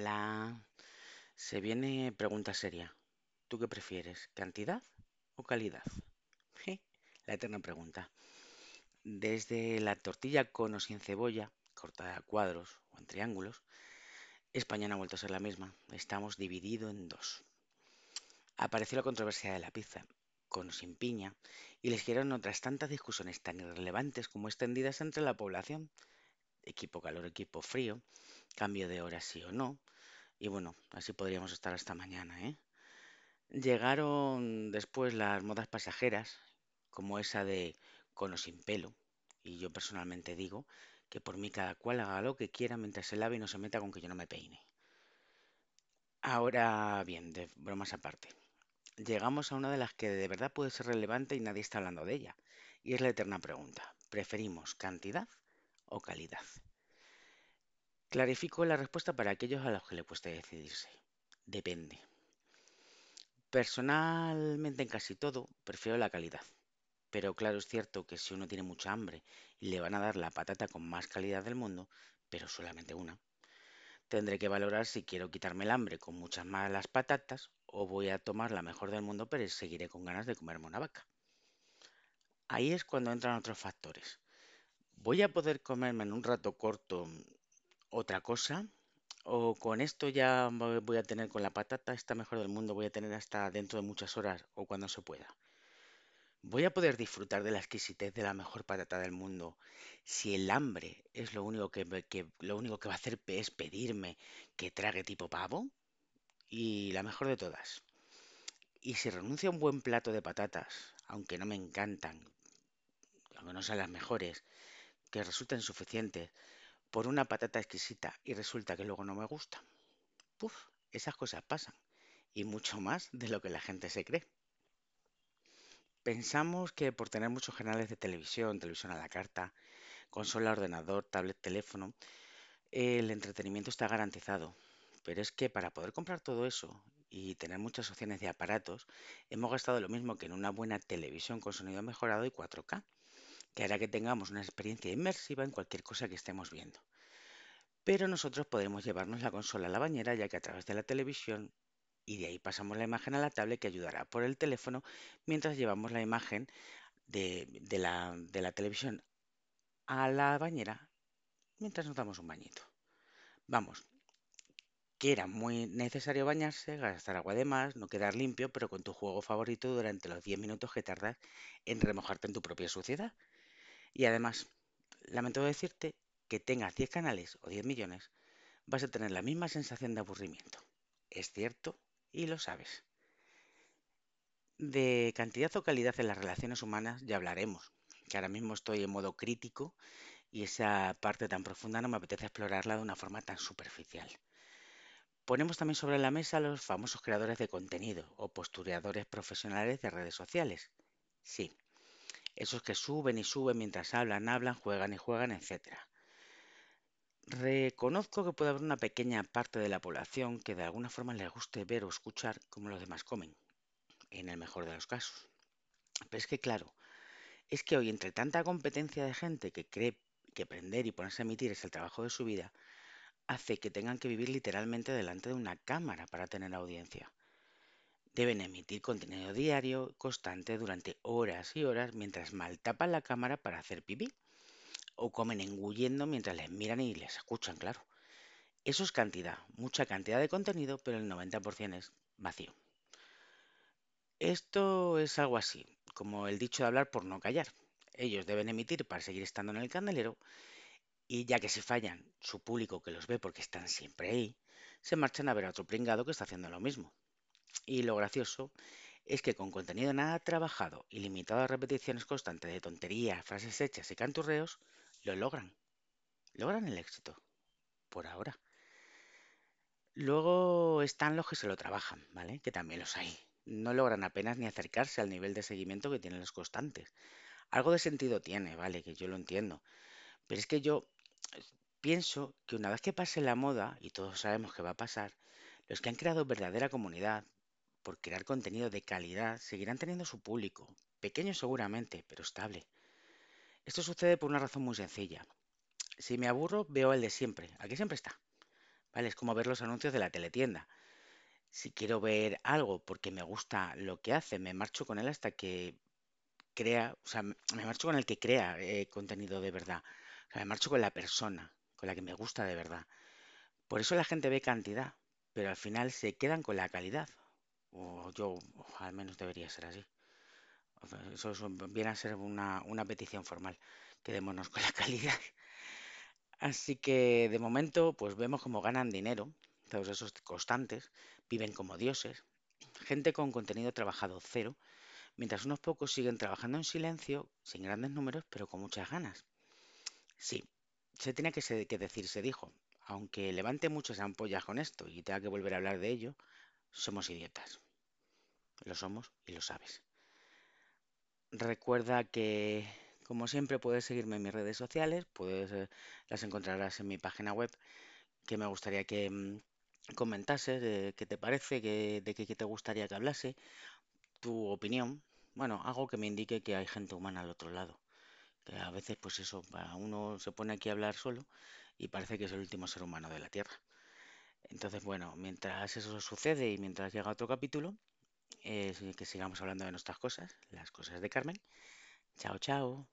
Hola, se viene pregunta seria. ¿Tú qué prefieres, cantidad o calidad? La eterna pregunta. Desde la tortilla con o sin cebolla, cortada a cuadros o en triángulos, España no ha vuelto a ser la misma. Estamos divididos en dos. Apareció la controversia de la pizza, con o sin piña, y les dieron otras tantas discusiones tan irrelevantes como extendidas entre la población. Equipo calor, equipo frío, cambio de hora sí o no. Y bueno, así podríamos estar hasta mañana, ¿eh? Llegaron después las modas pasajeras, como esa de con o sin pelo, y yo personalmente digo que por mí cada cual haga lo que quiera mientras se lave y no se meta con que yo no me peine. Ahora bien, de bromas aparte, llegamos a una de las que de verdad puede ser relevante y nadie está hablando de ella, y es la eterna pregunta, ¿preferimos cantidad o calidad? Clarifico la respuesta para aquellos a los que le cueste decidirse. Depende. Personalmente en casi todo prefiero la calidad. Pero claro, es cierto que si uno tiene mucha hambre y le van a dar la patata con más calidad del mundo, pero solamente una, tendré que valorar si quiero quitarme el hambre con muchas malas patatas o voy a tomar la mejor del mundo pero seguiré con ganas de comerme una vaca. Ahí es cuando entran otros factores. ¿Voy a poder comerme en un rato corto otra cosa? ¿O con esto ya vo- voy a tener con la patata esta mejor del mundo, voy a tener hasta dentro de muchas horas o cuando se pueda? ¿Voy a poder disfrutar de la exquisitez de la mejor patata del mundo si el hambre es lo único que, que- lo único que va a hacer es pedirme que trague tipo pavo? Y la mejor de todas. ¿Y si renuncio a un buen plato de patatas, aunque no me encantan, aunque no sean las mejores, que resulten suficientes, por una patata exquisita y resulta que luego no me gusta? Puf, esas cosas pasan. Y mucho más de lo que la gente se cree. Pensamos que por tener muchos canales de televisión, televisión a la carta, consola, ordenador, tablet, teléfono, el entretenimiento está garantizado. Pero es que para poder comprar todo eso y tener muchas opciones de aparatos, hemos gastado lo mismo que en una buena televisión con sonido mejorado y 4K, que hará que tengamos una experiencia inmersiva en cualquier cosa que estemos viendo. Pero nosotros podremos llevarnos la consola a la bañera ya que a través de la televisión y de ahí pasamos la imagen a la tablet que ayudará por el teléfono mientras llevamos la imagen de, la televisión a la bañera mientras nos damos un bañito. Vamos, que era muy necesario bañarse, gastar agua de más, no quedar limpio, pero con tu juego favorito durante los 10 minutos que tardas en remojarte en tu propia suciedad. Y además, lamento decirte que tengas 10 canales o 10 millones, vas a tener la misma sensación de aburrimiento. Es cierto y lo sabes. De cantidad o calidad en las relaciones humanas ya hablaremos, que ahora mismo estoy en modo crítico y esa parte tan profunda no me apetece explorarla de una forma tan superficial. Ponemos también sobre la mesa a los famosos creadores de contenido o postureadores profesionales de redes sociales. Sí, esos que suben y suben mientras hablan, hablan, juegan y juegan, etc. Reconozco que puede haber una pequeña parte de la población que de alguna forma les guste ver o escuchar cómo los demás comen, en el mejor de los casos. Pero es que claro, es que hoy entre tanta competencia de gente que cree que aprender y ponerse a emitir es el trabajo de su vida, hace que tengan que vivir literalmente delante de una cámara para tener audiencia. Deben emitir contenido diario, constante, durante horas y horas, mientras mal tapan la cámara para hacer pipí. O comen engullendo mientras les miran y les escuchan, claro. Eso es cantidad, mucha cantidad de contenido, pero el 90% es vacío. Esto es algo así, como el dicho de hablar por no callar. Ellos deben emitir para seguir estando en el candelero y ya que si fallan, su público que los ve porque están siempre ahí, se marchan a ver a otro pringado que está haciendo lo mismo. Y lo gracioso es que con contenido nada trabajado y limitado a repeticiones constantes de tonterías, frases hechas y canturreos, lo logran. Logran el éxito. Por ahora. Luego están los que se lo trabajan, ¿vale? Que también los hay. No logran apenas ni acercarse al nivel de seguimiento que tienen los constantes. Algo de sentido tiene, ¿vale? Que yo lo entiendo. Pero es que yo eh, pienso que una vez que pase la moda, y todos sabemos que va a pasar, los que han creado verdadera comunidad por crear contenido de calidad seguirán teniendo su público, pequeño seguramente, pero estable. Esto sucede por una razón muy sencilla. Si me aburro, veo el de siempre, al que siempre está. ¿vale? Es como ver los anuncios de la teletienda. Si quiero ver algo porque me gusta lo que hace, me marcho con él hasta que crea, o sea, me marcho con el que crea eh, contenido de verdad. O sea, me marcho con la persona, con la que me gusta de verdad. Por eso la gente ve cantidad, pero al final se quedan con la calidad. O yo, al menos debería ser así. Eso, eso viene a ser una, una petición formal. Quedémonos con la calidad. Así que de momento, pues vemos cómo ganan dinero, todos esos constantes, viven como dioses, gente con contenido trabajado cero, mientras unos pocos siguen trabajando en silencio, sin grandes números, pero con muchas ganas. Sí, se tiene que, que decir, se dijo, aunque levante muchas ampollas con esto y tenga que volver a hablar de ello, somos idiotas. Lo somos y lo sabes. Recuerda que, como siempre, puedes seguirme en mis redes sociales, puedes, eh, las encontrarás en mi página web, que me gustaría que mm, comentases de qué te parece, de qué te gustaría que hablase, tu opinión. Bueno, algo que me indique que hay gente humana al otro lado. Que a veces, pues eso, uno se pone aquí a hablar solo y parece que es el último ser humano de la Tierra. Entonces, bueno, mientras eso sucede y mientras llega otro capítulo, eh, que sigamos hablando de nuestras cosas, las cosas de Carmen. Chao, chao.